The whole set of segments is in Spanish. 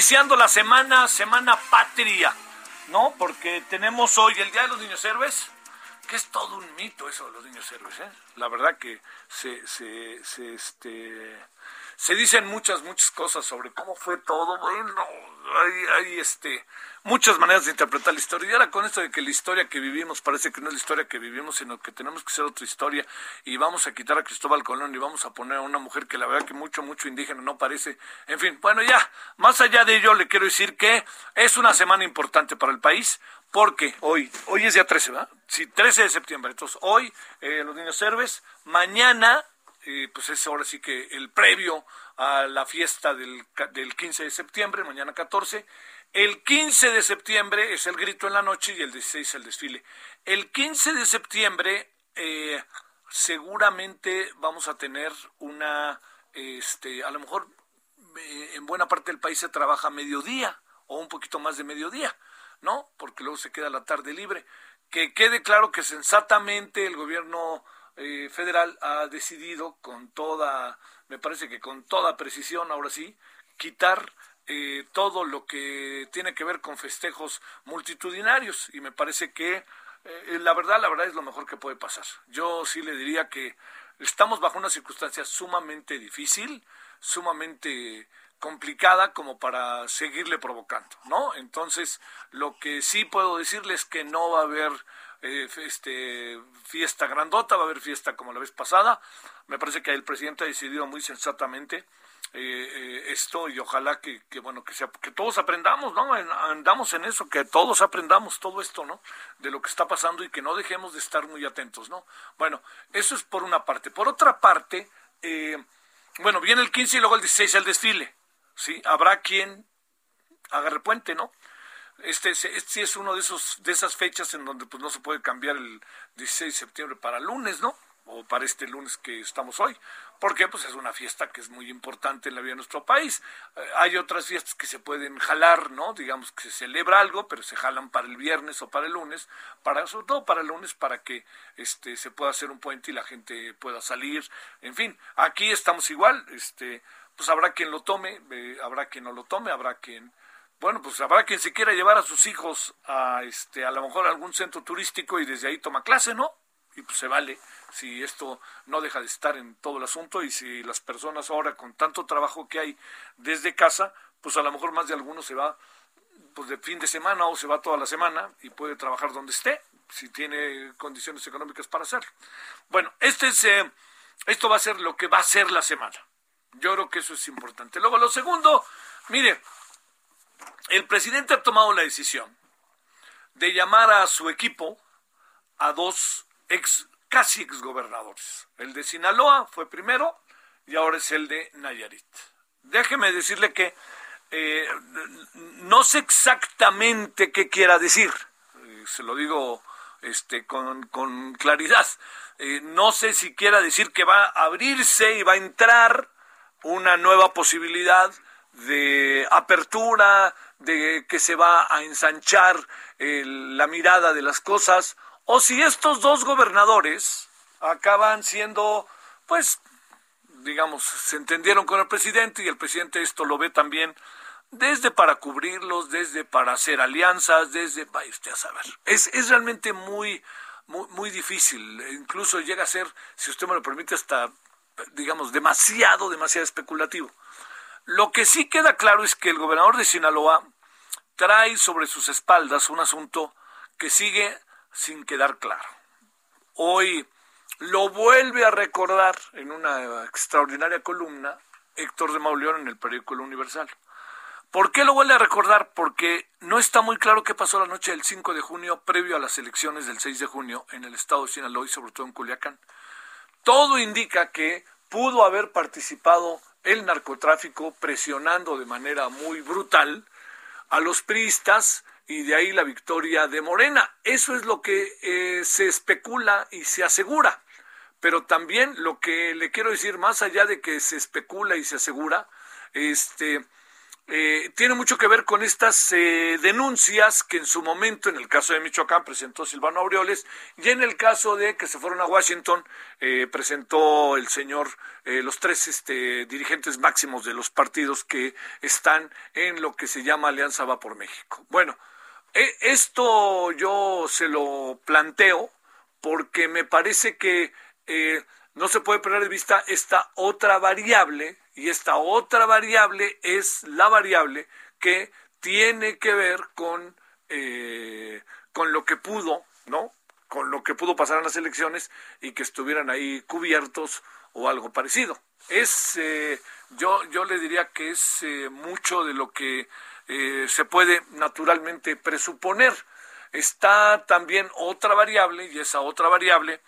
Iniciando la semana, Semana Patria, ¿no? Porque tenemos hoy el Día de los Niños Héroes, que es todo un mito eso de los niños héroes, ¿eh? La verdad que se, se, se, este, se dicen muchas, muchas cosas sobre cómo fue todo. Bueno, hay, hay este, muchas maneras de interpretar la historia. Y ahora con esto de que la historia que vivimos parece que no es la historia que vivimos, sino que tenemos que ser otra historia. Y vamos a quitar a Cristóbal Colón y vamos a poner a una mujer que la verdad que mucho, mucho indígena no parece. En fin, bueno, ya, más allá de ello, le quiero decir que es una semana importante para el país. Porque hoy, hoy es día 13, ¿verdad? Sí, 13 de septiembre. Entonces, hoy, eh, los niños héroes. Mañana, eh, pues es ahora sí que el previo a la fiesta del, del 15 de septiembre, mañana 14. El 15 de septiembre es el grito en la noche y el 16 el desfile. El 15 de septiembre eh, seguramente vamos a tener una, este, a lo mejor eh, en buena parte del país se trabaja mediodía o un poquito más de mediodía, ¿no? Porque luego se queda la tarde libre. Que quede claro que sensatamente el gobierno eh, federal ha decidido con toda, me parece que con toda precisión, ahora sí, quitar eh, todo lo que tiene que ver con festejos multitudinarios y me parece que eh, la verdad, la verdad es lo mejor que puede pasar. Yo sí le diría que estamos bajo una circunstancia sumamente difícil, sumamente complicada como para seguirle provocando, ¿no? Entonces, lo que sí puedo decirles es que no va a haber eh, este fiesta grandota, va a haber fiesta como la vez pasada. Me parece que el presidente ha decidido muy sensatamente eh, eh, esto y ojalá que, bueno que sea que todos aprendamos no andamos en eso que todos aprendamos todo esto no de lo que está pasando y que no dejemos de estar muy atentos no bueno eso es por una parte. Por otra parte eh, bueno viene el 15 y luego el 16 el desfile sí habrá quien agarre puente no este, es- este sí es uno de esos de esas fechas en donde pues no se puede cambiar el 16 de septiembre para lunes, ¿no? O para este lunes que estamos hoy. Porque pues es una fiesta que es muy importante en la vida de nuestro país. Eh, hay otras fiestas que se pueden jalar, ¿no? Digamos que se celebra algo, pero se jalan para el viernes o para el lunes, para sobre todo para el lunes para que este se pueda hacer un puente y la gente pueda salir. En fin, aquí estamos igual, este pues habrá quien lo tome, eh, habrá quien no lo tome, habrá quien bueno, pues habrá quien se quiera llevar a sus hijos a este a lo mejor a algún centro turístico y desde ahí toma clase, ¿no? Y pues se vale si esto no deja de estar en todo el asunto y si las personas ahora con tanto trabajo que hay desde casa, pues a lo mejor más de alguno se va pues de fin de semana o se va toda la semana y puede trabajar donde esté, si tiene condiciones económicas para hacerlo. Bueno, este es, eh, esto va a ser lo que va a ser la semana. Yo creo que eso es importante. Luego, lo segundo, mire, el presidente ha tomado la decisión de llamar a su equipo a dos ex, casi exgobernadores. El de Sinaloa fue primero y ahora es el de Nayarit. Déjeme decirle que eh, no sé exactamente qué quiera decir, eh, se lo digo este, con, claridad. Eh, no sé si quiera decir que va a abrirse y va a entrar una nueva posibilidad de apertura, de que se va a ensanchar la mirada de las cosas, o si estos dos gobernadores acaban siendo, pues, digamos, se entendieron con el presidente y el presidente esto lo ve también desde para cubrirlos, desde para hacer alianzas, desde, vaya usted a saber. Es, es realmente muy, muy, muy difícil, incluso llega a ser, si usted me lo permite, hasta, digamos, demasiado, demasiado especulativo. Lo que sí queda claro es que el gobernador de Sinaloa trae sobre sus espaldas un asunto que sigue sin quedar claro. Hoy lo vuelve a recordar en una extraordinaria columna Héctor de Mauleón en el periódico El Universal. ¿Por qué lo vuelve a recordar? Porque no está muy claro qué pasó la noche del 5 de junio previo a las elecciones del 6 de junio en el estado de Sinaloa y sobre todo en Culiacán. Todo indica que pudo haber participado el narcotráfico presionando de manera muy brutal a los priistas y de ahí la victoria de Morena. Eso es lo que eh, se especula y se asegura. Pero también lo que le quiero decir, más allá de que se especula y se asegura, este, eh, tiene mucho que ver con estas eh, denuncias que en su momento, en el caso de Michoacán, presentó Silvano Aureoles, y en el caso de que se fueron a Washington, eh, presentó el señor, los tres este, dirigentes máximos de los partidos que están en lo que se llama Alianza Va por México. Bueno, esto yo se lo planteo porque me parece que no se puede perder de vista esta otra variable y esta otra variable es la variable que tiene que ver con, eh, con lo que pudo, ¿no? Con lo que pudo pasar en las elecciones y que estuvieran ahí cubiertos o algo parecido. Es, eh, yo, yo le diría que es eh, mucho de lo que se puede naturalmente presuponer. Está también otra variable y esa otra variable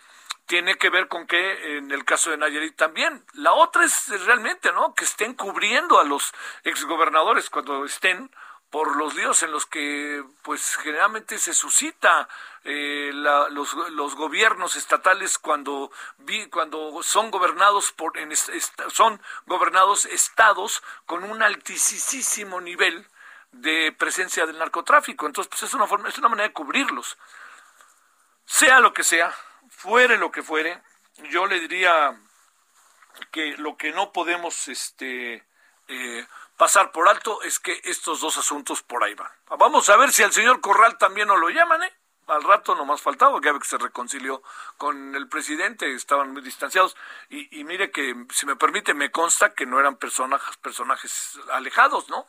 tiene que ver con que en el caso de Nayarit también. La otra es realmente, ¿no? Que estén cubriendo a los exgobernadores cuando estén por los líos en los que pues generalmente se suscita eh, los, los, gobiernos estatales cuando vi, cuando son gobernados por en, son gobernados estados con un altísimo nivel de presencia del narcotráfico entonces pues es una forma es una manera de cubrirlos sea lo que sea fuere lo que fuere, yo le diría que lo que no podemos este, eh, pasar por alto es que estos dos asuntos por ahí van. Vamos a ver si al señor Corral también nos lo llaman, ¿eh? Al rato no más faltaba, que se reconcilió con el presidente, estaban muy distanciados. Y, y mire que, si me permite, me consta que no eran personajes, personajes alejados, ¿no?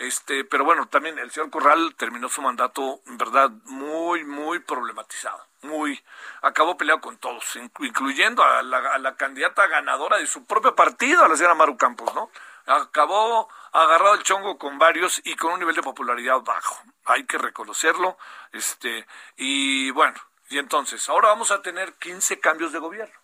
Este, pero bueno, también el señor Corral terminó su mandato, en verdad, muy, muy problematizado muy acabó peleado con todos, incluyendo a la, candidata ganadora de su propio partido, a la señora Maru Campos, ¿no? Acabó agarrado el chongo con varios y con un nivel de popularidad bajo. Hay que reconocerlo. Este, y bueno, y entonces, ahora vamos a tener 15 cambios de gobierno.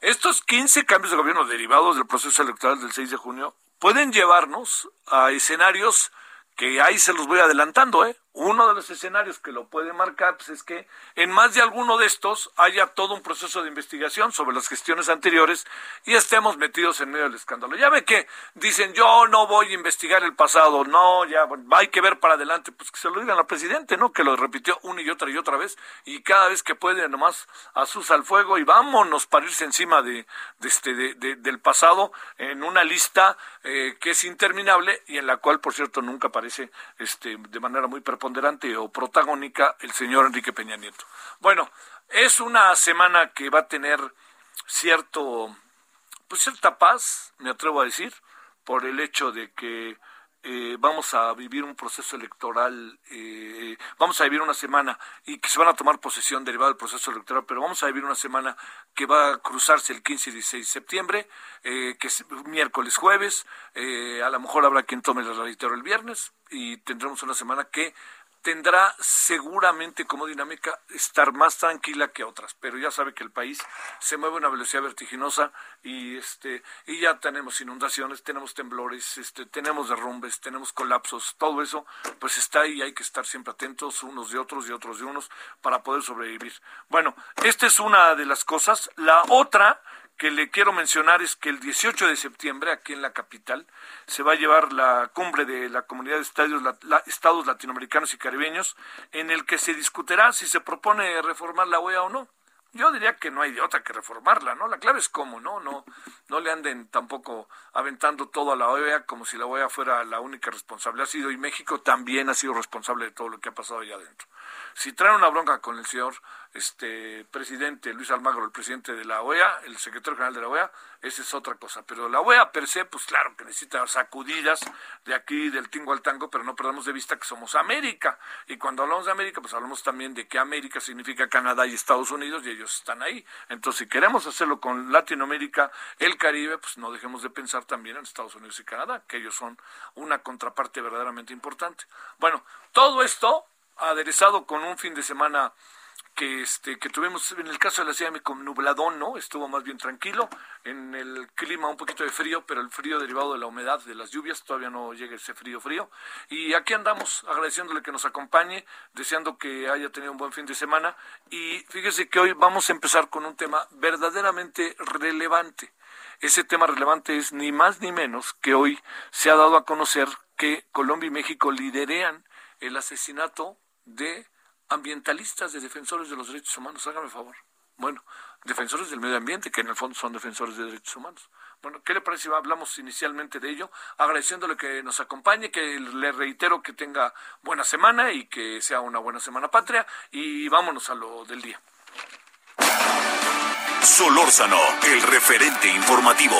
Estos 15 cambios de gobierno derivados del proceso electoral del 6 de junio pueden llevarnos a escenarios que ahí se los voy adelantando, ¿eh? Uno de los escenarios que lo puede marcar pues, es que en más de alguno de estos haya todo un proceso de investigación sobre las gestiones anteriores y estemos metidos en medio del escándalo. Ya ve que dicen yo no voy a investigar el pasado, no, ya hay que ver para adelante, pues que se lo digan al presidente, ¿no? Que lo repitió una y otra y otra vez y cada vez que puede nomás asusa al fuego y vámonos para irse encima de, este, de, del pasado en una lista eh, que es interminable y en la cual, por cierto, nunca aparece este, de manera muy o protagónica el señor Enrique Peña Nieto. Bueno, es una semana que va a tener cierto, pues cierta paz, me atrevo a decir, por el hecho de que eh, vamos a vivir un proceso electoral, eh, vamos a vivir una semana y que se van a tomar posesión derivado del proceso electoral, pero vamos a vivir una semana que va a cruzarse el 15 y 16 de septiembre, eh, que es miércoles, jueves, a lo mejor habrá quien tome el reitero el viernes y tendremos una semana que tendrá seguramente como dinámica estar más tranquila que otras, pero ya sabe que el país se mueve a una velocidad vertiginosa y este y ya tenemos inundaciones, tenemos temblores, este tenemos derrumbes, tenemos colapsos, todo eso pues está ahí, hay que estar siempre atentos unos de otros y otros de unos para poder sobrevivir. Bueno, esta es una de las cosas, la otra que le quiero mencionar es que el 18 de septiembre, aquí en la capital, se va a llevar la cumbre de la Comunidad de Estados Latinoamericanos y Caribeños, en el que se discutirá si se propone reformar la OEA o no. Yo diría que no hay de otra que reformarla, ¿no? La clave es cómo, ¿no? No, no le anden tampoco aventando todo a la OEA como si la OEA fuera la única responsable. Ha sido, y México también ha sido responsable de todo lo que ha pasado allá adentro. Si traen una bronca con el señor este presidente Luis Almagro, el presidente de la OEA, el secretario general de la OEA, esa es otra cosa. Pero la OEA per se, pues claro que necesita sacudidas de aquí del tingo al tango, pero no perdamos de vista que somos América. Y cuando hablamos de América, pues hablamos también de que América significa Canadá y Estados Unidos y ellos están ahí. Entonces, si queremos hacerlo con Latinoamérica, el Caribe, pues no dejemos de pensar también en Estados Unidos y Canadá, que ellos son una contraparte verdaderamente importante. Bueno, todo esto aderezado con un fin de semana que este que tuvimos en el caso de la ciudad de con nubladón, ¿no? Estuvo más bien tranquilo, en el clima un poquito de frío, pero el frío derivado de la humedad de las lluvias, todavía no llega ese frío frío. Y aquí andamos agradeciéndole que nos acompañe, deseando que haya tenido un buen fin de semana y fíjese que hoy vamos a empezar con un tema verdaderamente relevante. Ese tema relevante es ni más ni menos que hoy se ha dado a conocer que Colombia y México liderean el asesinato de ambientalistas, de defensores de los derechos humanos. Hágame favor. Bueno, defensores del medio ambiente, que en el fondo son defensores de derechos humanos. Bueno, ¿qué le parece si hablamos inicialmente de ello? Agradeciéndole que nos acompañe, que le reitero que tenga buena semana y que sea una buena semana patria. Y vámonos a lo del día. Solórzano, el referente informativo.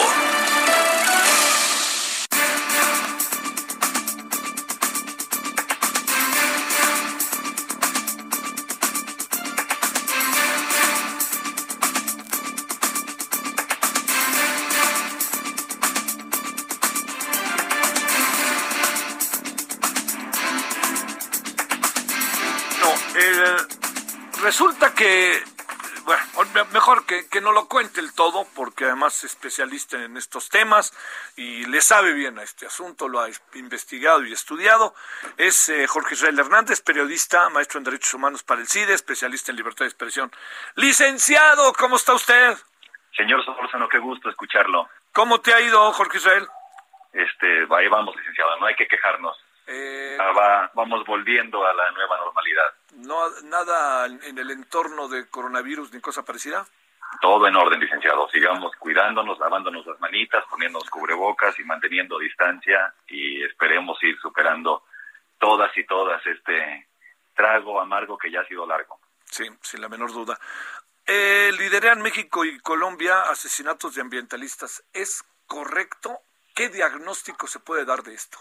No lo cuente el todo, porque además es especialista en estos temas y le sabe bien a este asunto, lo ha investigado y estudiado. Es eh, Jorge Israel Hernández, periodista, maestro en Derechos Humanos para el CIDE, especialista en libertad de expresión. Licenciado, ¿cómo está usted? Señor Solórzano, qué gusto escucharlo. ¿Cómo te ha ido, Jorge Israel? Este, ahí vamos, licenciado, no hay que quejarnos. Eh, vamos volviendo a la nueva normalidad. No, ¿Nada en el entorno de coronavirus ni cosa parecida? Todo en orden, licenciado. Sigamos cuidándonos, lavándonos las manitas, poniéndonos cubrebocas y manteniendo distancia y esperemos ir superando todas y todas este trago amargo que ya ha sido largo. Sí, sin la menor duda. Eh, lideran México y Colombia asesinatos de ambientalistas. ¿Es correcto? ¿Qué diagnóstico se puede dar de esto?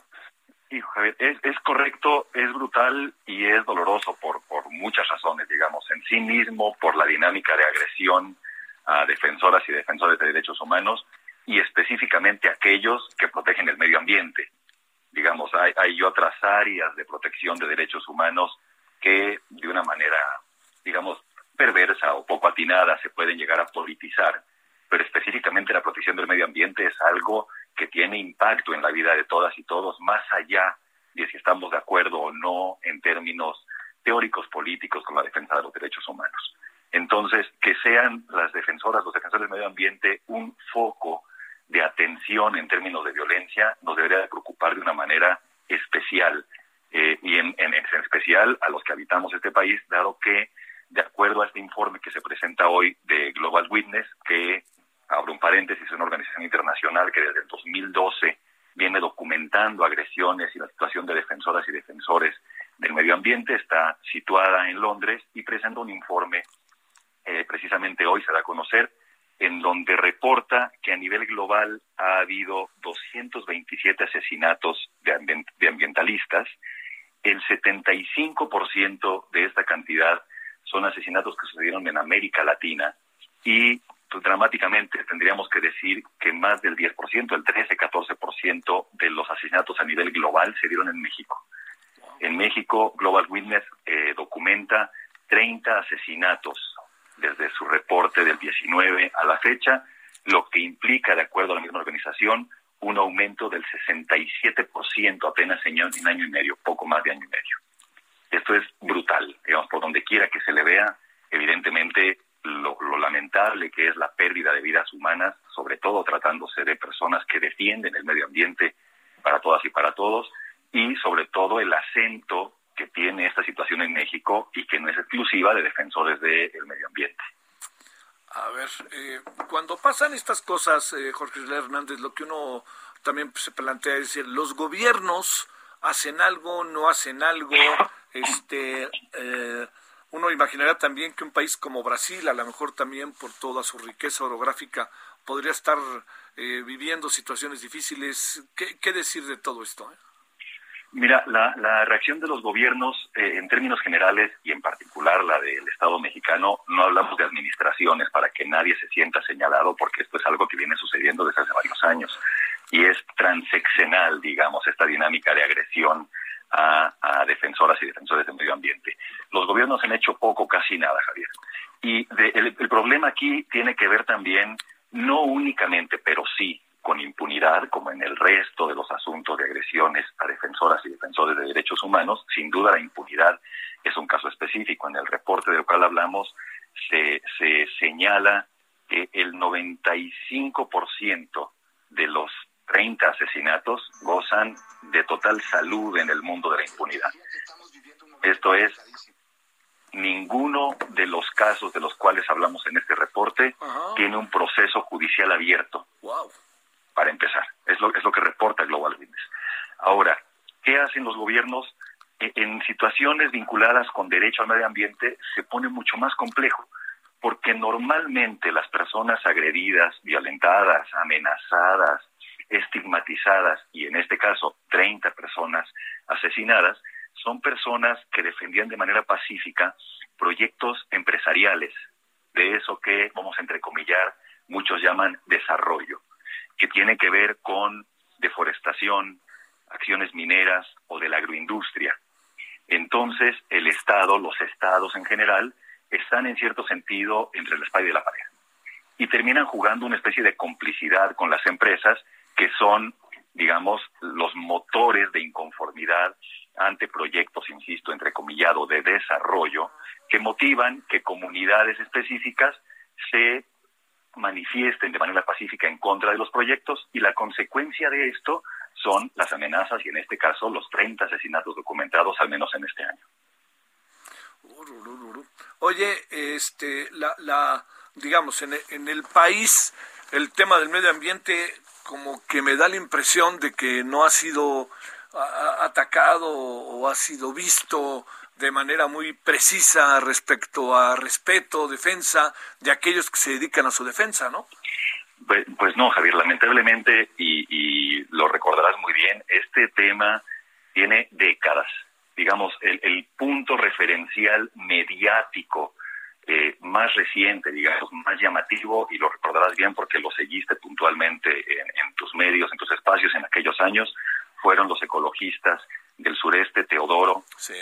es, es correcto, es brutal y es doloroso por, por muchas razones, digamos, en sí mismo, por la dinámica de agresión a defensoras y defensores de derechos humanos y específicamente aquellos que protegen el medio ambiente. Digamos, hay, hay otras áreas de protección de derechos humanos que de una manera, digamos, perversa o poco atinada se pueden llegar a politizar, pero específicamente la protección del medio ambiente es algo que tiene impacto en la vida de todas y todos, más allá de si estamos de acuerdo o no en términos teóricos políticos con la defensa de los derechos humanos. Entonces, que sean las defensoras, los defensores del medio ambiente, un foco de atención en términos de violencia, nos debería de preocupar de una manera especial, eh, y en, en, especial a los que habitamos este país, dado que, de acuerdo a este informe que se presenta hoy de Global Witness, que abro un paréntesis, una organización internacional que desde el 2012 viene documentando agresiones y la situación de defensoras y defensores del medio ambiente, está situada en Londres y presenta un informe, eh, precisamente hoy se da a conocer, en donde reporta que a nivel global ha habido 227 asesinatos de, de ambientalistas. El 75% de esta cantidad son asesinatos que sucedieron en América Latina y pues, dramáticamente tendríamos que decir que más del 10%, el 13-14% de los asesinatos a nivel global se dieron en México. En México, Global Witness eh, documenta 30 asesinatos desde su reporte del 19 a la fecha, lo que implica, de acuerdo a la misma organización, un aumento del 67% apenas en año y medio, poco más de año y medio. Esto es brutal, digamos, por donde quiera que se le vea, evidentemente lo, lamentable que es la pérdida de vidas humanas, sobre todo tratándose de personas que defienden el medio ambiente para todas y para todos, y sobre todo el acento que tiene esta situación en México y que no es exclusiva de defensores del medio ambiente. A ver, eh, cuando pasan estas cosas, eh, Jorge Hernández, lo que uno también se plantea es decir, los gobiernos hacen algo, no hacen algo, este, eh, uno imaginaría también que un país como Brasil, a lo mejor también por toda su riqueza orográfica, podría estar eh, viviendo situaciones difíciles. ¿Qué, ¿Qué, decir de todo esto? Mira, la, la, reacción de los gobiernos eh, en términos generales y en particular la del Estado mexicano, no hablamos de administraciones para que nadie se sienta señalado porque esto es algo que viene sucediendo desde hace varios años y es transeccional, digamos, esta dinámica de agresión a, defensoras y defensores del medio ambiente. Los gobiernos han hecho poco, casi nada, Javier. Y de, el problema aquí tiene que ver también, no únicamente, pero sí, con impunidad, como en el resto de los asuntos de agresiones a defensoras y defensores de derechos humanos. Sin duda la impunidad es un caso específico. En el reporte del cual hablamos se, se señala que el 95% de los 30 asesinatos gozan de total salud en el mundo de la impunidad. Esto es, ninguno de los casos de los cuales hablamos en este reporte tiene un proceso judicial abierto. Wow para empezar. Es lo, es lo que reporta Global Witness. Ahora, ¿qué hacen los gobiernos? E, en situaciones vinculadas con derecho al medio ambiente se pone mucho más complejo, porque normalmente las personas agredidas, violentadas, amenazadas, estigmatizadas y en este caso 30 personas asesinadas, son personas que defendían de manera pacífica proyectos empresariales, de eso que, vamos a entrecomillar, muchos llaman desarrollo que tiene que ver con deforestación, acciones mineras o de la agroindustria. Entonces, el Estado, los estados en general, están en cierto sentido entre la espalda y la pared. Y terminan jugando una especie de complicidad con las empresas que son, digamos, los motores de inconformidad ante proyectos, insisto, entrecomillado, de desarrollo, que motivan que comunidades específicas se manifiesten de manera pacífica en contra de los proyectos y la consecuencia de esto son las amenazas y en este caso los 30 asesinatos documentados al menos en este año. Oye, este, la, la digamos, en, en el país el tema del medio ambiente como que me da la impresión de que no ha sido atacado o ha sido visto de manera muy precisa respecto a respeto, defensa de aquellos que se dedican a su defensa, ¿no? Pues, pues no, Javier, lamentablemente, y, y, lo recordarás muy bien, este tema tiene décadas. Digamos, el, el punto referencial mediático eh, más reciente, digamos, más llamativo, y lo recordarás bien porque lo seguiste puntualmente en, en tus medios, en tus espacios en aquellos años, fueron los ecologistas del sureste, Teodoro, sí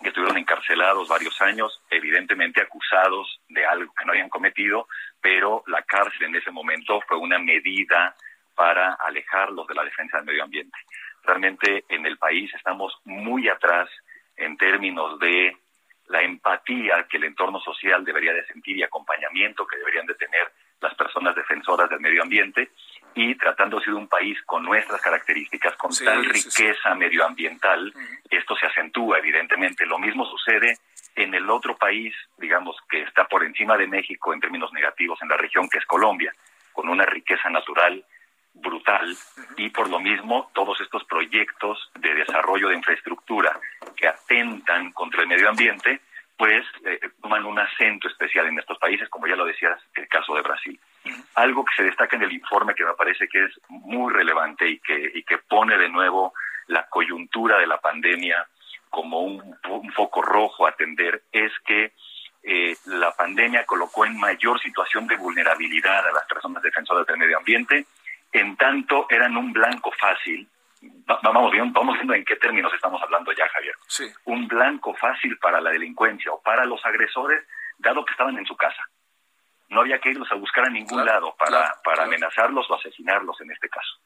que estuvieron encarcelados varios años, evidentemente acusados de algo que no habían cometido, pero la cárcel en ese momento fue una medida para alejarlos de la defensa del medio ambiente. Realmente en el país estamos muy atrás en términos de la empatía que el entorno social debería de sentir y acompañamiento que deberían de tener las personas defensoras del medio ambiente y tratándose de un país con nuestras características, con tal riqueza medioambiental, esto se acentúa evidentemente. Lo mismo sucede en el otro país, digamos, que está por encima de México en términos negativos en la región, que es Colombia, con una riqueza natural brutal y por lo mismo todos estos proyectos de desarrollo de infraestructura que atentan contra el medio ambiente, pues eh, toman un acento especial en estos países, como ya lo decías, el caso de Brasil. Algo que se destaca en el informe que me parece que es muy relevante y que, y que pone de nuevo la coyuntura de la pandemia como un, foco rojo a atender es que eh, la pandemia colocó en mayor situación de vulnerabilidad a las personas defensoras del medio ambiente, en tanto eran un blanco fácil. vamos, viendo, vamos viendo en qué términos estamos hablando ya, Javier. Sí. Un blanco fácil para la delincuencia o para los agresores, dado que estaban en su casa. No había que irlos a buscar a ningún lado para, para amenazarlos o asesinarlos en este caso.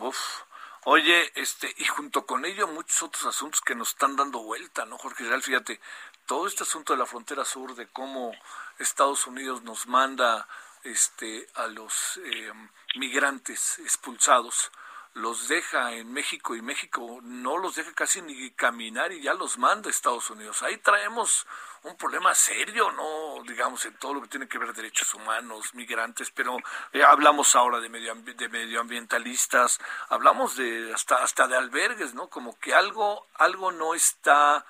Uf. Oye, este, y junto con ello muchos otros asuntos que nos están dando vuelta, ¿no, Jorge Real? Fíjate, todo este asunto de la frontera sur, de cómo Estados Unidos nos manda este, a los eh, migrantes expulsados, los deja en México y México no los deja casi ni caminar y ya los manda a Estados Unidos. Ahí traemos un problema serio, ¿no? Digamos, en todo lo que tiene que ver derechos humanos, migrantes, pero eh, hablamos ahora de, medio, de medioambientalistas, hablamos de hasta, hasta de albergues, ¿no? Como que algo, algo no está,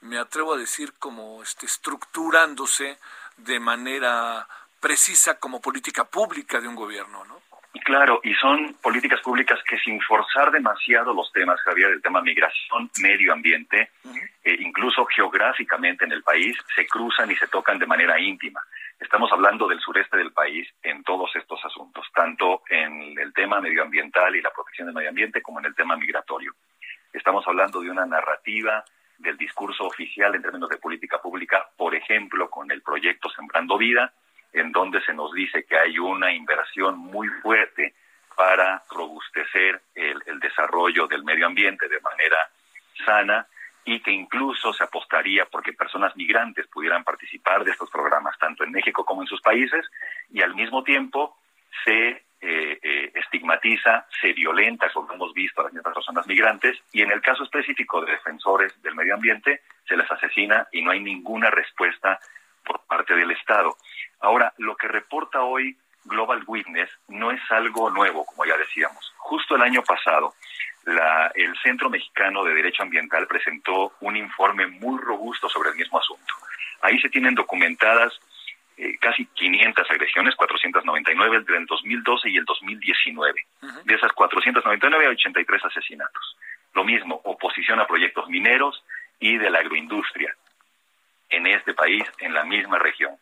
me atrevo a decir, como este, estructurándose de manera precisa como política pública de un gobierno, ¿no? Claro, y son políticas públicas que sin forzar demasiado los temas, Javier, el tema migración, medio ambiente, eh, incluso geográficamente en el país, se cruzan y se tocan de manera íntima. Estamos hablando del sureste del país en todos estos asuntos, tanto en el tema medioambiental y la protección del medio ambiente como en el tema migratorio. Estamos hablando de una narrativa del discurso oficial en términos de política pública, por ejemplo, con el proyecto Sembrando Vida, en donde se nos dice que hay una inversión muy fuerte para robustecer el, desarrollo del medio ambiente de manera sana y que incluso se apostaría porque personas migrantes pudieran participar de estos programas, tanto en México como en sus países, y al mismo tiempo se eh, eh, estigmatiza, se violenta, como hemos visto, a las mismas personas migrantes, y en el caso específico de defensores del medio ambiente, se les asesina y no hay ninguna respuesta por parte del Estado. Ahora, lo que reporta hoy Global Witness no es algo nuevo, como ya decíamos. Justo el año pasado, el Centro Mexicano de Derecho Ambiental presentó un informe muy robusto sobre el mismo asunto. Ahí se tienen documentadas eh, casi 500 agresiones, 499 entre el 2012 y el 2019. De esas 499 hay 83 asesinatos. Lo mismo, oposición a proyectos mineros y de la agroindustria en este país, en la misma región.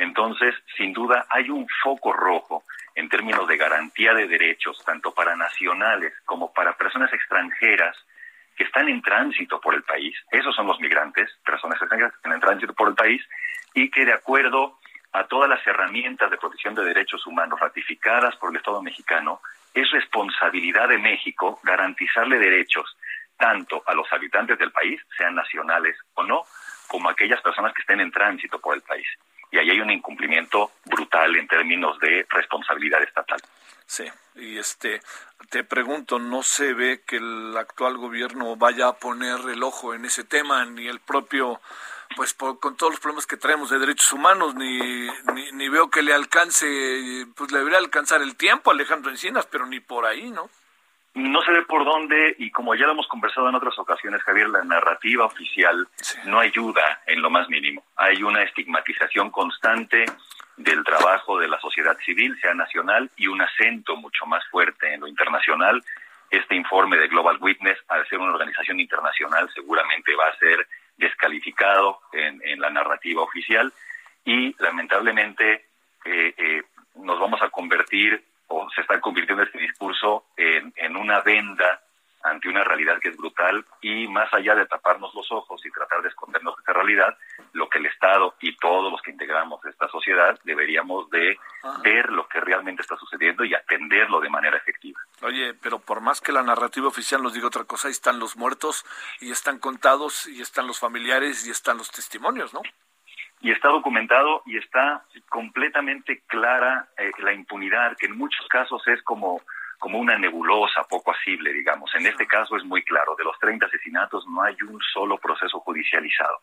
Entonces, sin duda, hay un foco rojo en términos de garantía de derechos, tanto para nacionales como para personas extranjeras que están en tránsito por el país. Esos son los migrantes, personas extranjeras que están en tránsito por el país y que de acuerdo a todas las herramientas de protección de derechos humanos ratificadas por el Estado mexicano, es responsabilidad de México garantizarle derechos tanto a los habitantes del país, sean nacionales o no, como a aquellas personas que estén en tránsito por el país y ahí hay un incumplimiento brutal en términos de responsabilidad estatal. Sí, y este te pregunto, no se ve que el actual gobierno vaya a poner el ojo en ese tema ni el propio pues con todos los problemas que traemos de derechos humanos ni, ni, ni veo que le alcance pues le debería alcanzar el tiempo a Alejandro Encinas, pero ni por ahí, ¿no? No se ve por dónde y como ya lo hemos conversado en otras ocasiones, Javier, la narrativa oficial no ayuda en lo más mínimo. Hay una estigmatización constante del trabajo de la sociedad civil, sea nacional, y un acento mucho más fuerte en lo internacional. Este informe de Global Witness, al ser una organización internacional, seguramente va a ser descalificado en, la narrativa oficial y lamentablemente eh, eh, nos vamos a convertir o se está convirtiendo este discurso en, en una venda ante una realidad que es brutal y más allá de taparnos los ojos y tratar de escondernos de esta realidad, lo que el Estado y todos los que integramos esta sociedad deberíamos de ver lo que realmente está sucediendo y atenderlo de manera efectiva. Oye, pero por más que la narrativa oficial nos diga otra cosa, ahí están los muertos y están contados y están los familiares y están los testimonios, ¿no? Y está documentado y está completamente clara eh, la impunidad, que en muchos casos es como, como una nebulosa poco asible, digamos. En este caso es muy claro, de los 30 asesinatos no hay un solo proceso judicializado.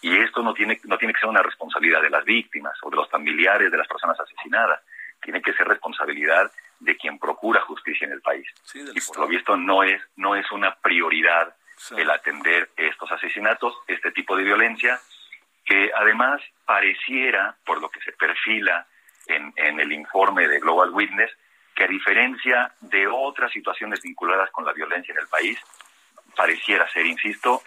Y esto no tiene, no tiene que ser una responsabilidad de las víctimas o de los familiares de las personas asesinadas, tiene que ser responsabilidad de quien procura justicia en el país. y por lo visto no es, no es una prioridad el atender estos asesinatos, este tipo de violencia, que además pareciera, por lo que se perfila en, en el informe de Global Witness que a diferencia de otras situaciones vinculadas con la violencia en el país, pareciera ser, insisto,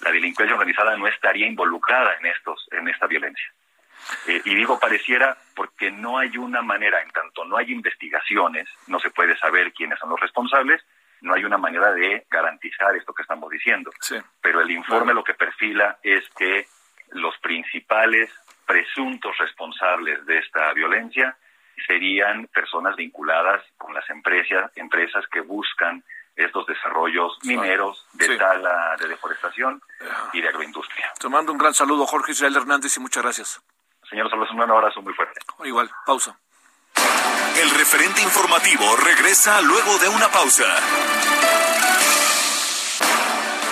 la delincuencia organizada no estaría involucrada en estos, en esta violencia. Eh, y digo pareciera porque no hay una manera, en tanto no hay investigaciones, no se puede saber quiénes son los responsables, no hay una manera de garantizar esto que estamos diciendo. Pero el informe lo que perfila es que los principales presuntos responsables de esta violencia serían personas vinculadas con las empresas, empresas que buscan estos desarrollos mineros de tala, de deforestación y de agroindustria. Te mando un gran saludo, Jorge Israel Hernández, y muchas gracias. Señor Salvador, un abrazo muy fuerte. Igual, pausa. El referente informativo regresa luego de una pausa.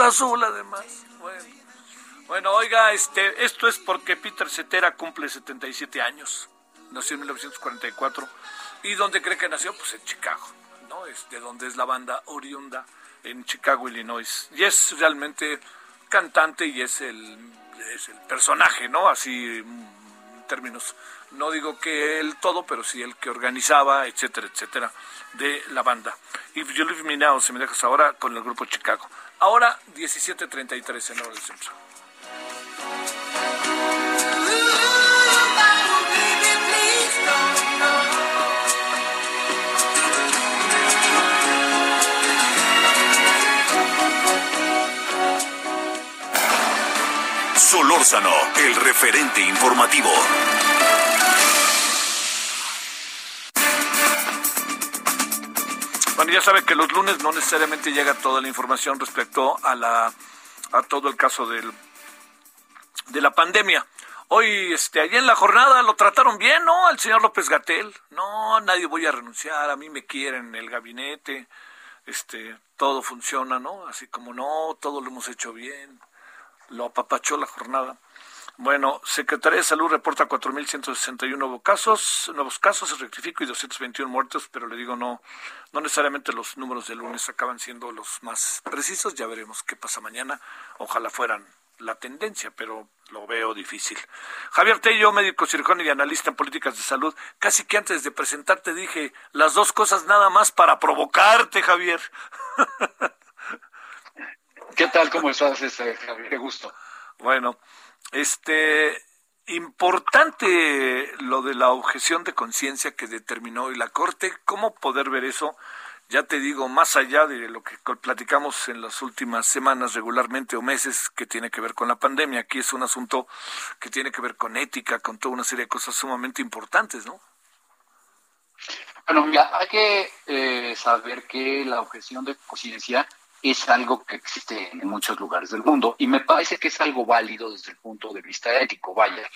Azul además. Bueno. oiga, este, esto es porque Peter Cetera cumple 77 años. Nació en 1944. ¿Y dónde cree que nació? Pues en Chicago, ¿no? Es de donde es la banda oriunda, en Chicago, Illinois. Y es realmente cantante y es el, es el personaje, ¿no? Así en términos, no digo que él todo, pero sí el que organizaba, etcétera, etcétera, de la banda. If You Leave Me Now, se me dejas ahora con el grupo Chicago. Ahora 17.33 en hora del centro. Solórzano, el referente informativo. Ya sabe que los lunes no necesariamente llega toda la información respecto a la a todo el caso del de la pandemia. Hoy, este, allí en la jornada lo trataron bien, ¿no? Al señor López Gatel. No, nadie voy a renunciar, a mí me quieren en el gabinete, este, todo funciona, ¿no? Así como no, todo lo hemos hecho bien. Lo apapachó la jornada. Bueno, Secretaría de Salud reporta 4.161 nuevos casos, nuevos casos, rectifico, y 221 muertos, pero le digo, no, no necesariamente los números del lunes acaban siendo los más precisos, ya veremos qué pasa mañana, ojalá fueran la tendencia, pero lo veo difícil. Javier Tello, médico cirujano y analista en políticas de salud, casi que antes de presentarte dije las dos cosas nada más para provocarte, Javier. ¿Qué tal? ¿Cómo estás, este, Javier? Qué gusto. Bueno, este, importante lo de la objeción de conciencia que determinó hoy la Corte. ¿Cómo poder ver eso? Ya te digo, más allá de lo que platicamos en las últimas semanas regularmente o meses que tiene que ver con la pandemia, aquí es un asunto que tiene que ver con ética, con toda una serie de cosas sumamente importantes, ¿no? Bueno, mira, hay que eh, saber que la objeción de conciencia es algo que existe en muchos lugares del mundo y me parece que es algo válido desde el punto de vista ético, vaya.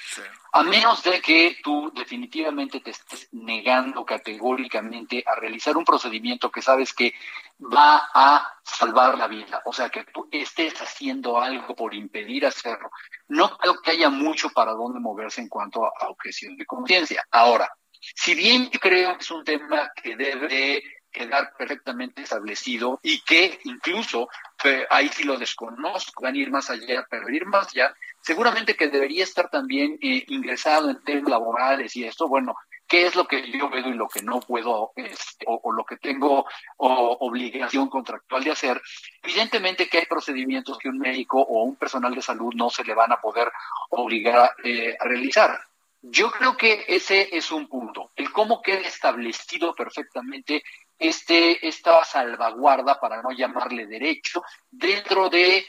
A menos de que tú definitivamente te estés negando categóricamente a realizar un procedimiento que sabes que va a salvar la vida, o sea, que tú estés haciendo algo por impedir hacerlo. No creo que haya mucho para dónde moverse en cuanto a objeción de conciencia. Ahora, si bien creo que es un tema que debe quedar perfectamente establecido y que incluso eh, ahí sí lo desconozco, van a ir más allá, pero ir más allá, seguramente que debería estar también eh, ingresado en temas laborales y esto, bueno, qué es lo que yo veo y lo que no puedo, este, o, lo que tengo obligación contractual de hacer. Evidentemente que hay procedimientos que un médico o un personal de salud no se le van a poder obligar eh, a realizar. Yo creo que ese es un punto, el cómo queda establecido perfectamente este, esta salvaguarda, para no llamarle derecho, dentro de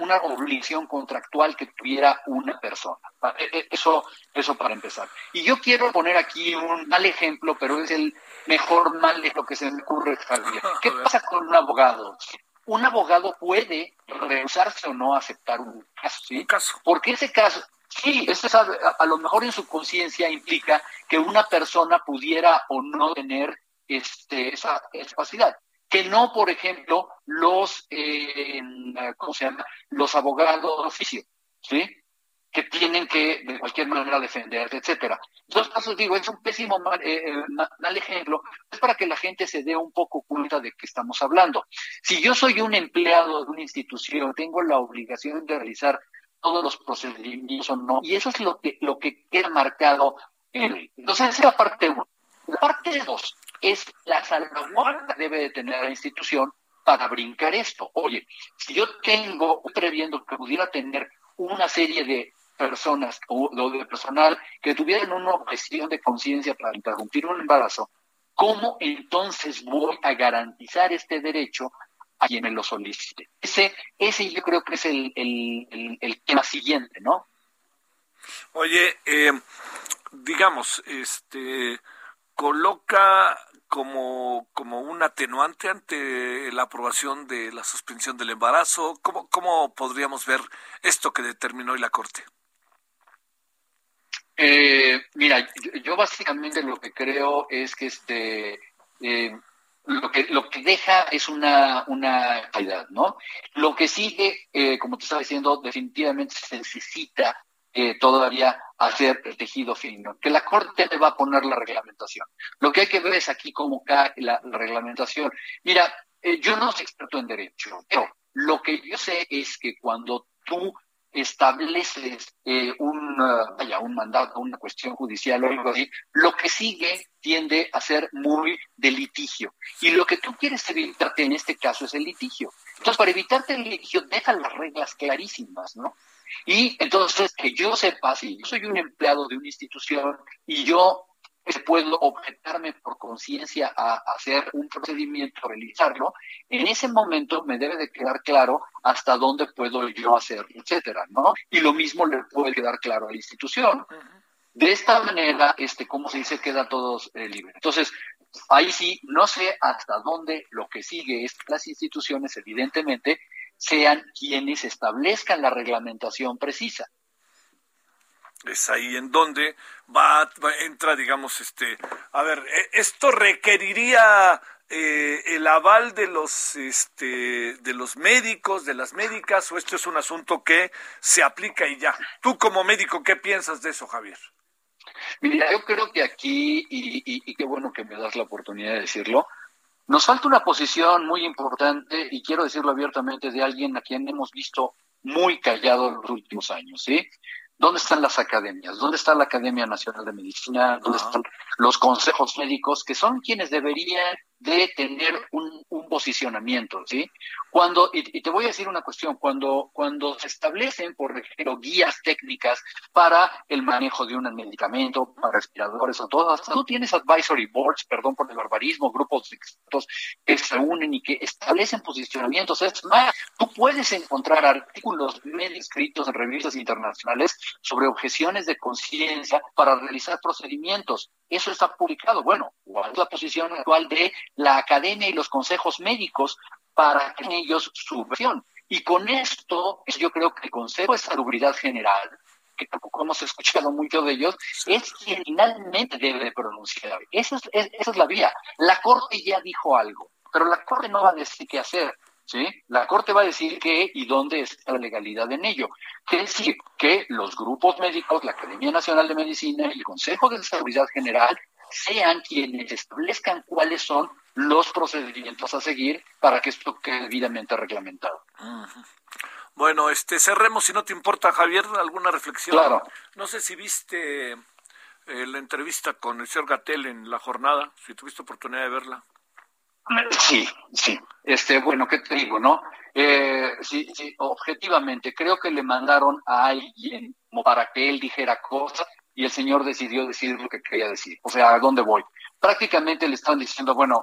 una obligación contractual que tuviera una persona. E, e, eso, eso para empezar. Y yo quiero poner aquí un mal ejemplo, pero es el mejor mal ejemplo que se me ocurre, Javier. ¿Qué pasa con un abogado? Un abogado puede rehusarse o no aceptar un caso, ¿sí? Un caso. Porque ese caso, sí, ese a, a lo mejor en su conciencia implica que una persona pudiera o no tener este, esa, capacidad que no, por ejemplo, los, eh, ¿cómo se llama? Los abogados de oficio, ¿sí? Que tienen que, de cualquier manera, defenderse, etcétera. En dos casos, digo, es un pésimo eh, eh, mal, ejemplo, es para que la gente se dé un poco cuenta de qué estamos hablando. Si yo soy un empleado de una institución, tengo la obligación de realizar todos los procedimientos o no, y eso es lo que, lo que queda marcado en Entonces, esa es la parte uno. La parte dos, es la salvaguarda que debe de tener la institución para brincar esto. Oye, si yo tengo, previendo que pudiera tener una serie de personas o de personal que tuvieran una objeción de conciencia para interrumpir un embarazo, ¿cómo entonces voy a garantizar este derecho a quien me lo solicite? Ese, ese yo creo que es el, el, el, tema siguiente, ¿no? Oye, eh, digamos, este coloca como, como un atenuante ante la aprobación de la suspensión del embarazo? ¿Cómo, cómo podríamos ver esto que determinó hoy la Corte? Eh, mira, yo, básicamente lo que creo es que este eh, lo que lo que deja es una una calidad, ¿no? Lo que sigue, eh, como te estaba diciendo, definitivamente se necesita eh, todavía hacer el tejido fino, que la Corte le va a poner la reglamentación. Lo que hay que ver es aquí cómo cae la, reglamentación. Mira, eh, yo no soy experto en derecho, pero lo que yo sé es que cuando tú estableces eh, un, vaya, un mandato, una cuestión judicial o algo así, lo que sigue tiende a ser muy de litigio. Y lo que tú quieres evitarte en este caso es el litigio. Entonces, para evitarte el litigio, deja las reglas clarísimas, ¿no? Y entonces, que yo sepa, si yo soy un empleado de una institución y yo puedo objetarme por conciencia a hacer un procedimiento, realizarlo, en ese momento me debe de quedar claro hasta dónde puedo yo hacer, etcétera, ¿no? Y lo mismo le puede quedar claro a la institución. De esta manera, este, como se dice, queda todos eh, libres. Entonces, ahí sí, no sé hasta dónde lo que sigue es las instituciones, evidentemente, sean quienes establezcan la reglamentación precisa. Es ahí en donde va, entra, digamos, este, a ver, e, esto requeriría eh, el aval de los, este, de los médicos, de las médicas, o esto es un asunto que se aplica y ya? Tú como médico, ¿qué piensas de eso, Javier? Mira, yo creo que aquí, y, y qué bueno que me das la oportunidad de decirlo, nos falta una posición muy importante, y quiero decirlo abiertamente, de alguien a quien hemos visto muy callado en los últimos años, ¿sí? ¿Dónde están las academias? ¿Dónde está la Academia Nacional de Medicina? ¿Dónde están los consejos médicos que son quienes deberían de tener un, posicionamiento, ¿sí? Cuando, y, te voy a decir una cuestión, cuando, cuando se establecen, por ejemplo, guías técnicas para el manejo de un medicamento, para respiradores o todo, hasta tú tienes advisory boards, perdón por el barbarismo, grupos de expertos que se unen y que establecen posicionamientos. Es más, tú puedes encontrar artículos medio escritos en revistas internacionales sobre objeciones de conciencia para realizar procedimientos. Eso está publicado. Bueno, ¿cuál es la posición actual de la academia y los consejos médicos para que ellos su versión. Y con esto, yo creo que el Consejo de Salubridad General, que tampoco hemos escuchado mucho de ellos, es quien finalmente debe pronunciar. Esa es, esa es la vía. La Corte ya dijo algo, pero la Corte no va a decir qué hacer. ¿Sí? La Corte va a decir qué y dónde está la legalidad en ello. Es decir, que los grupos médicos, la Academia Nacional de Medicina y el Consejo de Salubridad General sean quienes establezcan cuáles son los procedimientos a seguir para que esto quede debidamente reglamentado. Bueno, este cerremos si no te importa, Javier, alguna reflexión. Claro. No sé si viste eh, la entrevista con el señor Gatel en la jornada, si tuviste oportunidad de verla. Sí, sí. Este, bueno, ¿qué te digo, no? Eh, sí, sí, objetivamente, creo que le mandaron a alguien para que él dijera cosas y el señor decidió decir lo que quería decir. O sea, ¿a dónde voy? Prácticamente le estaban diciendo, bueno,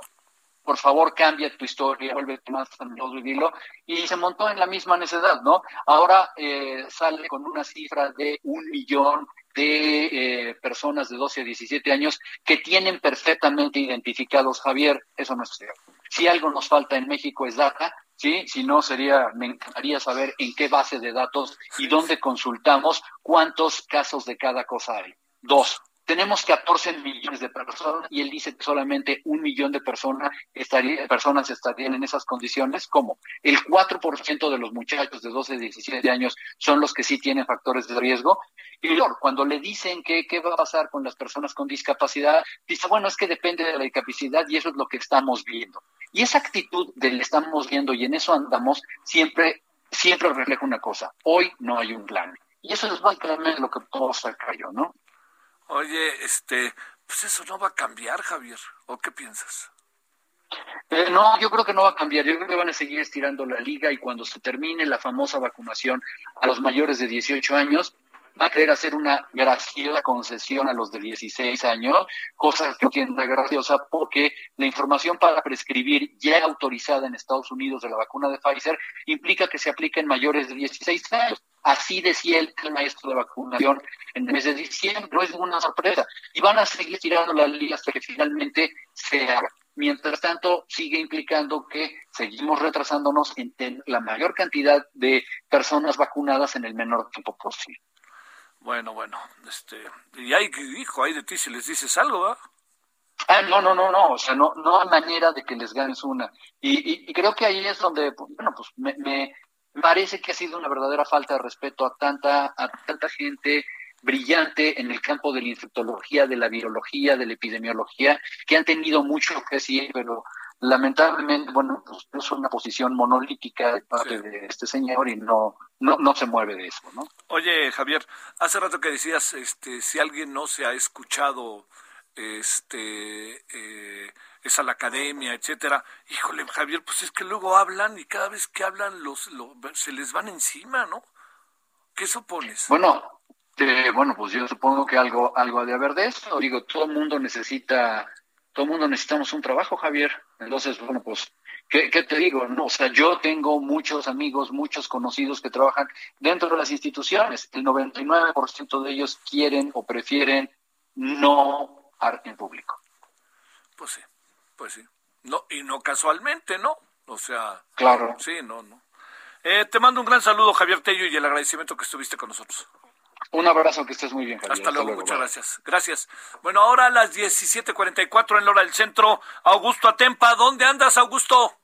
por favor cambia tu historia, vuélvete más famoso vivirlo, y se montó en la misma necedad, ¿no? Ahora eh, sale con una cifra de un millón de eh, personas de 12 a 17 años que tienen perfectamente identificados, Javier, eso no es cierto. Si algo nos falta en México es data, ¿sí? Si no, sería, me encantaría saber en qué base de datos y dónde consultamos cuántos casos de cada cosa hay. Dos, tenemos 14 millones de personas y él dice que solamente un millón de personas, estaría, personas estarían en esas condiciones. ¿Cómo? El 4% de los muchachos de 12 a 17 años son los que sí tienen factores de riesgo. Y cuando le dicen que qué va a pasar con las personas con discapacidad, dice, bueno, es que depende de la discapacidad y eso es lo que estamos viendo. Y esa actitud del estamos viendo y en eso andamos siempre, siempre refleja una cosa. Hoy no hay un plan. Y eso es básicamente lo que todos acá yo, ¿no? Oye, este, pues eso no va a cambiar, Javier. ¿O qué piensas? Eh, no, yo creo que no va a cambiar. Yo creo que van a seguir estirando la liga y cuando se termine la famosa vacunación a los mayores de 18 años, va a querer hacer una graciosa concesión a los de 16 años, cosa que tiene graciosa porque la información para prescribir ya autorizada en Estados Unidos de la vacuna de Pfizer implica que se aplique en mayores de 16 años. Así decía el, maestro de vacunación en el mes de diciembre, no es ninguna sorpresa. Y van a seguir tirando la liga hasta que finalmente se haga. Mientras tanto, sigue implicando que seguimos retrasándonos en tener la mayor cantidad de personas vacunadas en el menor tiempo posible. Bueno, bueno, este, y hay que dijo, hay de ti si les dices algo. Ah, no, no, no, no, o sea, no, no hay manera de que les ganes una. Y, y, creo que ahí es donde, bueno, pues me, me, parece que ha sido una verdadera falta de respeto a tanta, a tanta gente brillante en el campo de la infectología, de la virología, de la epidemiología, que han tenido mucho que decir, pero lamentablemente, bueno, pues es una posición monolítica de parte de este señor y no, no, no se mueve de eso, ¿no? Oye, Javier, hace rato que decías, este, si alguien no se ha escuchado, este, eh, es a la academia, etcétera. Híjole, Javier, pues es que luego hablan y cada vez que hablan los, se les van encima, ¿no? ¿Qué supones? Bueno, eh, bueno, pues yo supongo que algo, algo ha de haber de eso. Digo, todo el mundo necesita, todo el mundo necesitamos un trabajo, Javier. Entonces, bueno, pues, ¿qué, ¿qué, te digo? No, o sea, yo tengo muchos amigos, muchos conocidos que trabajan dentro de las instituciones. El 99% de ellos quieren o prefieren no arte en público. Pues sí. Pues sí. No, y no casualmente, ¿no? O sea. Claro. Sí, no, no. Eh, te mando un gran saludo, Javier Tello, y el agradecimiento que estuviste con nosotros. Un abrazo, que estés muy bien, Javier. Hasta, luego, muchas gracias. Gracias. Bueno, ahora a las 17.44 en la hora del centro, Augusto Atempa. ¿Dónde andas, Augusto?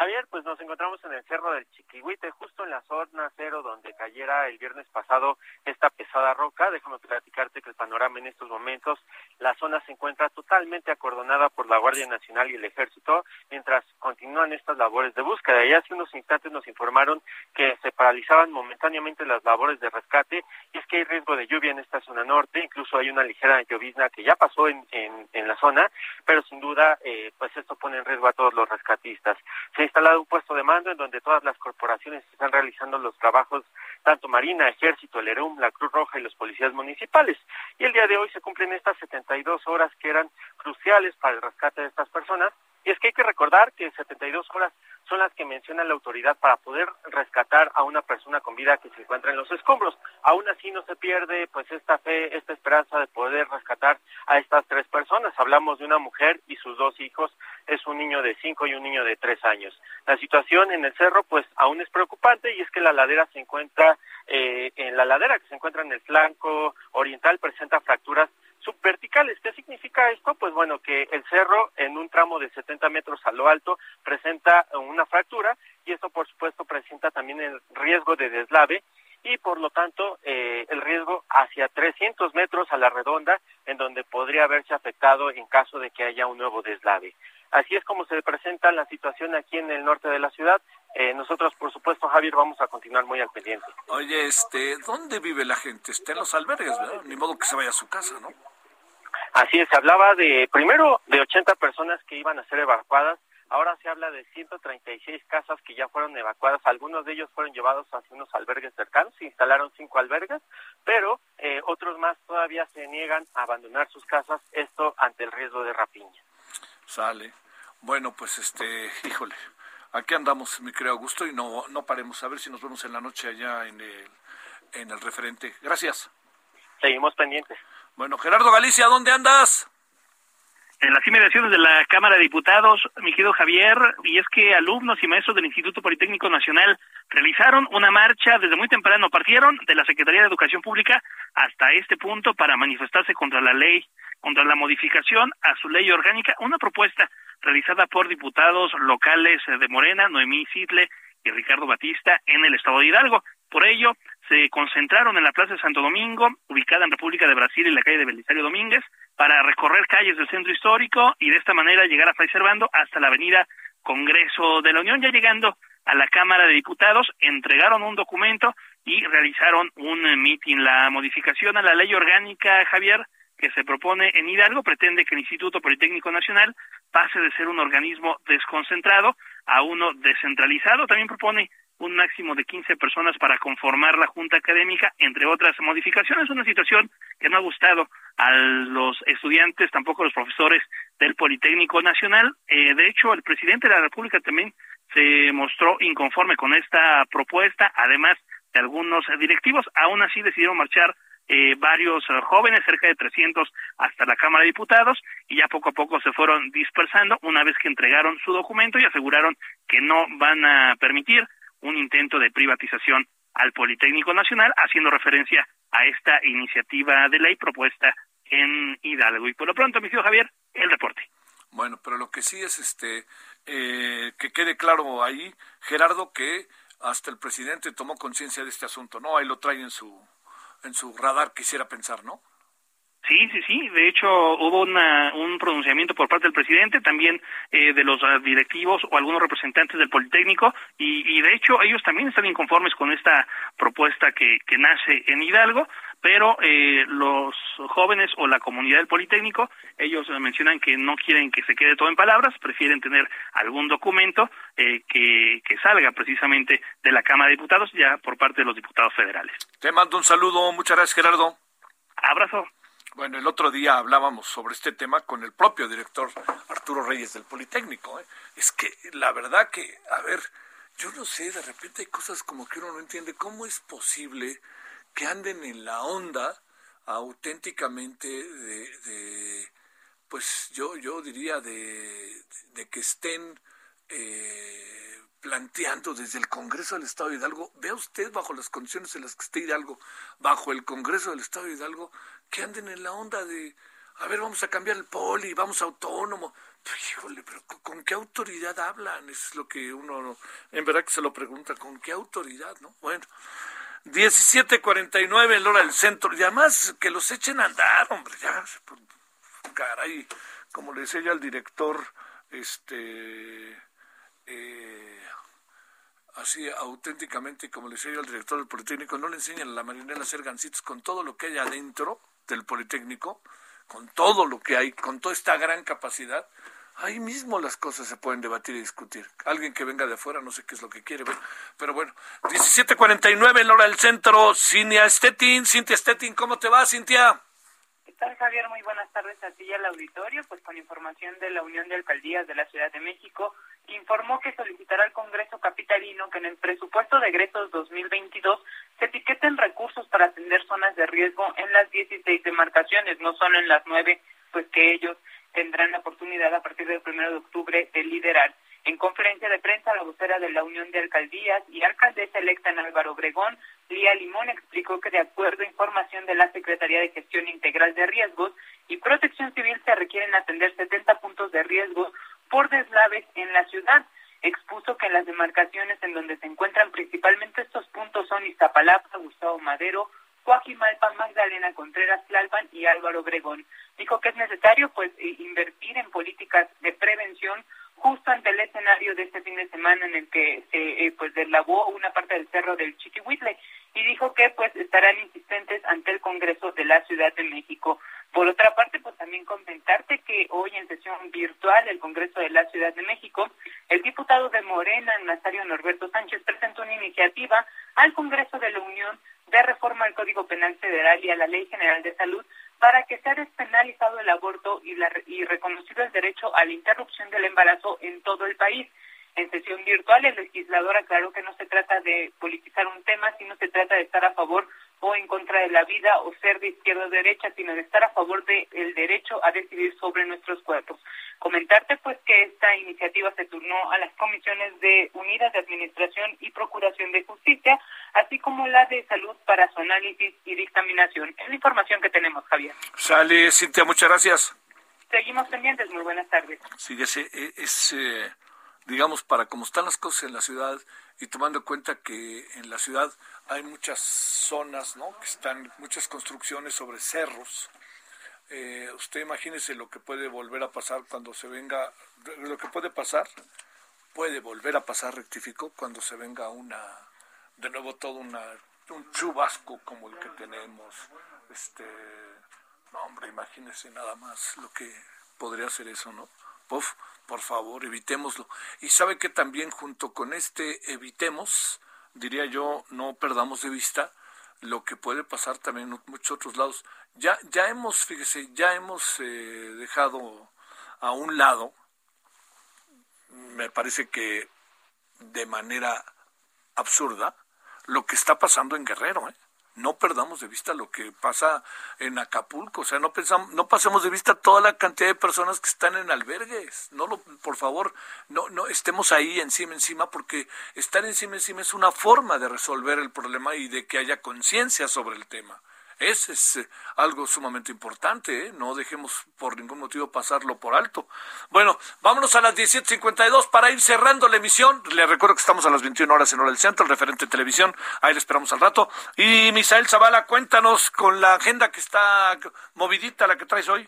Javier, pues nos encontramos en el Cerro del Chiquihuite, justo en la zona cero donde cayera el viernes pasado esta pesada roca. Déjame platicarte que el panorama en estos momentos, la zona se encuentra totalmente acordonada por la Guardia Nacional y el Ejército, mientras continúan estas labores de búsqueda. Y hace unos instantes nos informaron que se paralizaban momentáneamente las labores de rescate, y es que hay riesgo de lluvia en esta zona norte, incluso hay una ligera llovizna que ya pasó en, en, en la zona, pero sin duda, eh, pues esto pone en riesgo a todos los rescatistas. Instalado un puesto de mando en donde todas las corporaciones están realizando los trabajos, tanto Marina, Ejército, el ERUM, la Cruz Roja y los policías municipales. Y el día de hoy se cumplen estas 72 horas que eran cruciales para el rescate de estas personas. Y es que hay que recordar que 72 horas son las que menciona la autoridad para poder rescatar a una persona con vida que se encuentra en los escombros. Aún así no se pierde pues esta fe, esta esperanza de poder rescatar a estas tres personas. Hablamos de una mujer y sus dos hijos, es un niño de cinco y un niño de tres años. La situación en el cerro pues aún es preocupante y es que la ladera se encuentra eh, en la ladera que se encuentra en el flanco oriental presenta fracturas subverticales. ¿Qué significa esto? Pues bueno, que el cerro en un tramo de 70 metros a lo alto presenta una fractura y esto por supuesto presenta también el riesgo de deslave y por lo tanto eh, el riesgo hacia 300 metros a la redonda en donde podría haberse afectado en caso de que haya un nuevo deslave. Así es como se presenta la situación aquí en el norte de la ciudad. Eh, nosotros, por supuesto, Javier, vamos a continuar muy al pendiente. Oye, este, ¿dónde vive la gente? Está en los albergues, ¿verdad? Ni modo que se vaya a su casa, ¿no? Así es, se hablaba de, primero, de 80 personas que iban a ser evacuadas, ahora se habla de 136 casas que ya fueron evacuadas, algunos de ellos fueron llevados hacia unos albergues cercanos, se instalaron cinco albergues, pero eh, otros más todavía se niegan a abandonar sus casas, esto ante el riesgo de rapiña. Sale. Bueno, pues este, híjole, aquí andamos, mi querido Augusto, y no, no paremos. A ver si nos vemos en la noche allá en el, en el referente. Gracias. Seguimos pendientes. Bueno, Gerardo Galicia, ¿dónde andas? En las inmediaciones de la Cámara de Diputados, mi querido Javier, y es que alumnos y maestros del Instituto Politécnico Nacional realizaron una marcha desde muy temprano, partieron de la Secretaría de Educación Pública hasta este punto para manifestarse contra la ley, contra la modificación a su ley orgánica, una propuesta realizada por diputados locales de Morena, Noemí Sidle y Ricardo Batista en el estado de Hidalgo. Por ello, se concentraron en la Plaza de Santo Domingo, ubicada en República de Brasil en la calle de Belisario Domínguez, para recorrer calles del centro histórico y de esta manera llegar a Fray Servando hasta la avenida Congreso de la Unión. Ya llegando a la Cámara de Diputados, entregaron un documento y realizaron un mitin. La modificación a la ley orgánica, Javier, que se propone en Hidalgo pretende que el Instituto Politécnico Nacional pase de ser un organismo desconcentrado a uno descentralizado. También propone un máximo de 15 personas para conformar la Junta Académica, entre otras modificaciones. Una situación que no ha gustado a los estudiantes, tampoco a los profesores del Politécnico Nacional. Eh, de hecho, el presidente de la República también se mostró inconforme con esta propuesta, además de algunos directivos. Aún así decidieron marchar eh, varios jóvenes, cerca de 300, hasta la Cámara de Diputados y ya poco a poco se fueron dispersando una vez que entregaron su documento y aseguraron que no van a permitir un intento de privatización al Politécnico Nacional, haciendo referencia a esta iniciativa de ley propuesta en Hidalgo. Y por lo pronto, mi tío Javier, el reporte. Bueno, pero lo que sí es este eh, que quede claro ahí, Gerardo, que hasta el presidente tomó conciencia de este asunto, ¿no? Ahí lo trae en su en su radar, quisiera pensar, ¿no? Sí, sí, sí. De hecho, hubo una, un pronunciamiento por parte del presidente, también eh, de los ah, directivos o algunos representantes del Politécnico, y, y, de hecho ellos también están inconformes con esta propuesta que, que nace en Hidalgo, pero eh, los jóvenes o la comunidad del Politécnico, ellos mencionan que no quieren que se quede todo en palabras, prefieren tener algún documento eh, que, que salga precisamente de la Cámara de Diputados ya por parte de los diputados federales. Te mando un saludo, muchas gracias Gerardo. Abrazo. Bueno, el otro día hablábamos sobre este tema con el propio director Arturo Reyes del Politécnico. ¿eh? Es que la verdad que, a ver, yo no sé, de repente hay cosas como que uno no entiende. ¿Cómo es posible que anden en la onda auténticamente de, pues yo, yo diría de, de que estén eh, planteando desde el Congreso del Estado de Hidalgo, vea usted bajo las condiciones en las que está Hidalgo, bajo el Congreso del Estado de Hidalgo, que anden en la onda de, a ver, vamos a cambiar el poli, vamos a autónomo. Híjole, pero ¿con qué autoridad hablan? Es lo que uno, en verdad que se lo pregunta, ¿con qué autoridad, no? Bueno, 17.49 en hora del centro, y además que los echen a andar, hombre, ya, caray, como le decía yo al director, este, eh, así auténticamente, como le decía yo al director del Politécnico, no le enseñan a la marinela a hacer gancitos con todo lo que hay adentro del Politécnico, con todo lo que hay, con toda esta gran capacidad, ahí mismo las cosas se pueden debatir y discutir. Alguien que venga de afuera no sé qué es lo que quiere ver, pero bueno, 17:49 en la hora del centro, Cintia Stettin, Cintia Stettin, ¿cómo te va, Cintia? ¿Qué tal, Javier? Muy buenas tardes a ti y al auditorio, pues con información de la Unión de Alcaldías de la Ciudad de México, que informó que solicitará al Congreso Capitalino que en el presupuesto de egresos 2022 se etiqueten recursos para atender zonas de riesgo en las 16 demarcaciones, no solo en las nueve, pues que ellos tendrán la oportunidad a partir del primero de octubre de liderar. En conferencia de prensa, la vocera de la Unión de Alcaldías y alcaldesa electa en Álvaro Obregón, Lía Limón, explicó que de acuerdo a información de la Secretaría de Gestión Integral de Riesgos y Protección Civil se requieren atender 70 puntos de riesgo por deslaves en la ciudad. Expuso que las demarcaciones en donde se encuentran principalmente estos puntos son Iztapalapa, Gustavo Madero, Coajimalpa, Magdalena Contreras, Tlalpan y Álvaro Obregón. Dijo que es necesario pues invertir en políticas de prevención justo ante el escenario de este fin de semana en el que se eh, pues deslavó una parte del cerro del Chiquihuitle y dijo que pues estarán insistentes ante el Congreso de la Ciudad de México. Por otra parte, pues también comentarte que hoy en sesión virtual del Congreso de la Ciudad de México, el diputado de Morena, Nazario Norberto Sánchez, presentó una iniciativa al Congreso de la Unión de reforma al Código Penal Federal y a la Ley General de Salud para que sea despenalizado el aborto y, la, y reconocido el derecho a la interrupción del embarazo en todo el país. En sesión virtual, el legislador aclaró que no se trata de politizar un tema, sino se trata de estar a favor o en contra de la vida o ser de izquierda o derecha, sino de estar a favor del el derecho a decidir sobre nuestros cuerpos. Comentarte pues que esta iniciativa se turnó a las comisiones de Unidas de Administración y Procuración de Justicia, así como la de Salud para su análisis y dictaminación. Es la información que tenemos, Javier. Sale, Cintia, muchas gracias. Seguimos pendientes, muy buenas tardes. Sí, es, es eh, digamos, para cómo están las cosas en la ciudad y tomando en cuenta que en la ciudad hay muchas zonas, ¿no? Que están muchas construcciones sobre cerros. Eh, usted imagínese lo que puede volver a pasar cuando se venga, lo que puede pasar, puede volver a pasar, rectificó, cuando se venga una, de nuevo todo una, un chubasco como el que tenemos. Este, no, hombre, imagínese nada más lo que podría ser eso, ¿no? Puf, por favor, evitémoslo. Y sabe que también junto con este evitemos, diría yo, no perdamos de vista lo que puede pasar también en muchos otros lados. Ya, ya hemos, fíjese, ya hemos eh, dejado a un lado, me parece que de manera absurda, lo que está pasando en Guerrero. ¿eh? No perdamos de vista lo que pasa en Acapulco, o sea, no pensamos, no pasemos de vista toda la cantidad de personas que están en albergues, no lo, por favor, no, no estemos ahí encima, encima, porque estar encima, encima es una forma de resolver el problema y de que haya conciencia sobre el tema. Ese es eh, algo sumamente importante, ¿eh? no dejemos por ningún motivo pasarlo por alto. Bueno, vámonos a las 17.52 para ir cerrando la emisión. Le recuerdo que estamos a las 21 horas en hora del centro, el referente de televisión, ahí le esperamos al rato. Y Misael Zavala, cuéntanos con la agenda que está movidita, la que traes hoy.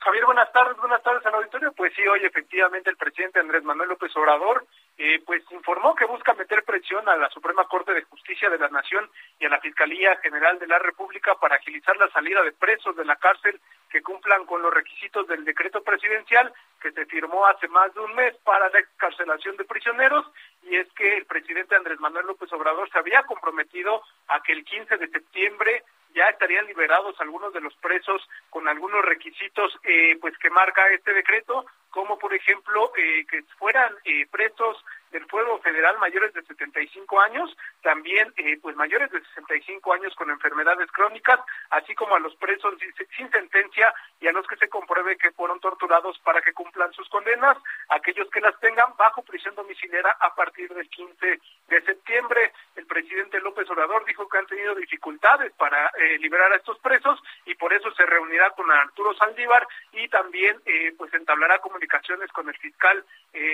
Javier, buenas tardes, buenas tardes al auditorio. Pues sí, hoy efectivamente el presidente Andrés Manuel López Obrador eh, pues informó que busca meter presión a la Suprema Corte de Justicia de la Nación y a la Fiscalía General de la República para agilizar la salida de presos de la cárcel que cumplan con los requisitos del decreto presidencial que se firmó hace más de un mes para la excarcelación de prisioneros. Y es que el presidente Andrés Manuel López Obrador se había comprometido a que el 15 de septiembre ya estarían liberados algunos de los presos con algunos requisitos eh, pues que marca este decreto como por ejemplo eh, que fueran eh, presos del fuego federal mayores de 75 años, también eh, pues mayores de 65 años con enfermedades crónicas, así como a los presos sin sentencia y a los que se compruebe que fueron torturados para que cumplan sus condenas, aquellos que las tengan bajo prisión domiciliaria a partir del 15 de septiembre. El presidente López Obrador dijo que han tenido dificultades para eh, liberar a estos presos y por eso se reunirá con Arturo Saldívar y también eh, pues entablará comunicaciones con el fiscal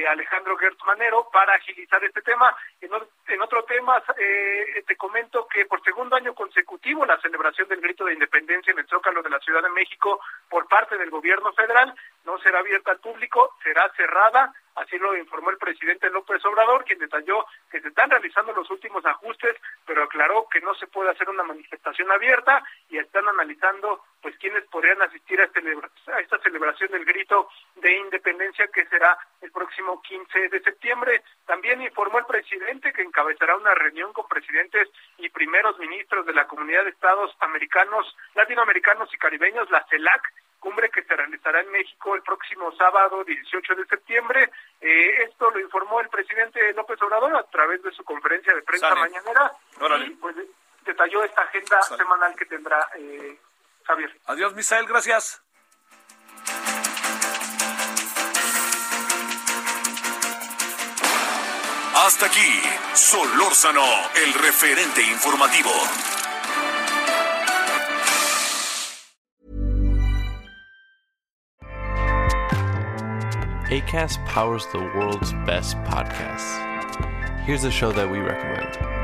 Alejandro Gertz Manero para para agilizar este tema. En, otro tema, eh, te comento que por segundo año consecutivo la celebración del grito de independencia en el Zócalo de la Ciudad de México por parte del gobierno federal no será abierta al público, será cerrada, así lo informó el presidente López Obrador, quien detalló que se están realizando los últimos ajustes, pero aclaró que no se puede hacer una manifestación abierta y están analizando pues quiénes podrían asistir a, este a esta celebración del grito de independencia que será el próximo 15 de septiembre. También informó el presidente que encabezará una reunión con presidentes y primeros ministros de la Comunidad de Estados Americanos, Latinoamericanos y Caribeños, la CELAC, cumbre que se realizará en México el próximo sábado 18 de septiembre. Eh, esto lo informó el presidente López Obrador a través de su conferencia de prensa mañanera y pues detalló esta agenda semanal que tendrá eh, Javier. Adiós, Misael, gracias. Hasta aquí, Solórzano, el referente informativo. ACAST powers the world's best podcasts. Here's a show that we recommend.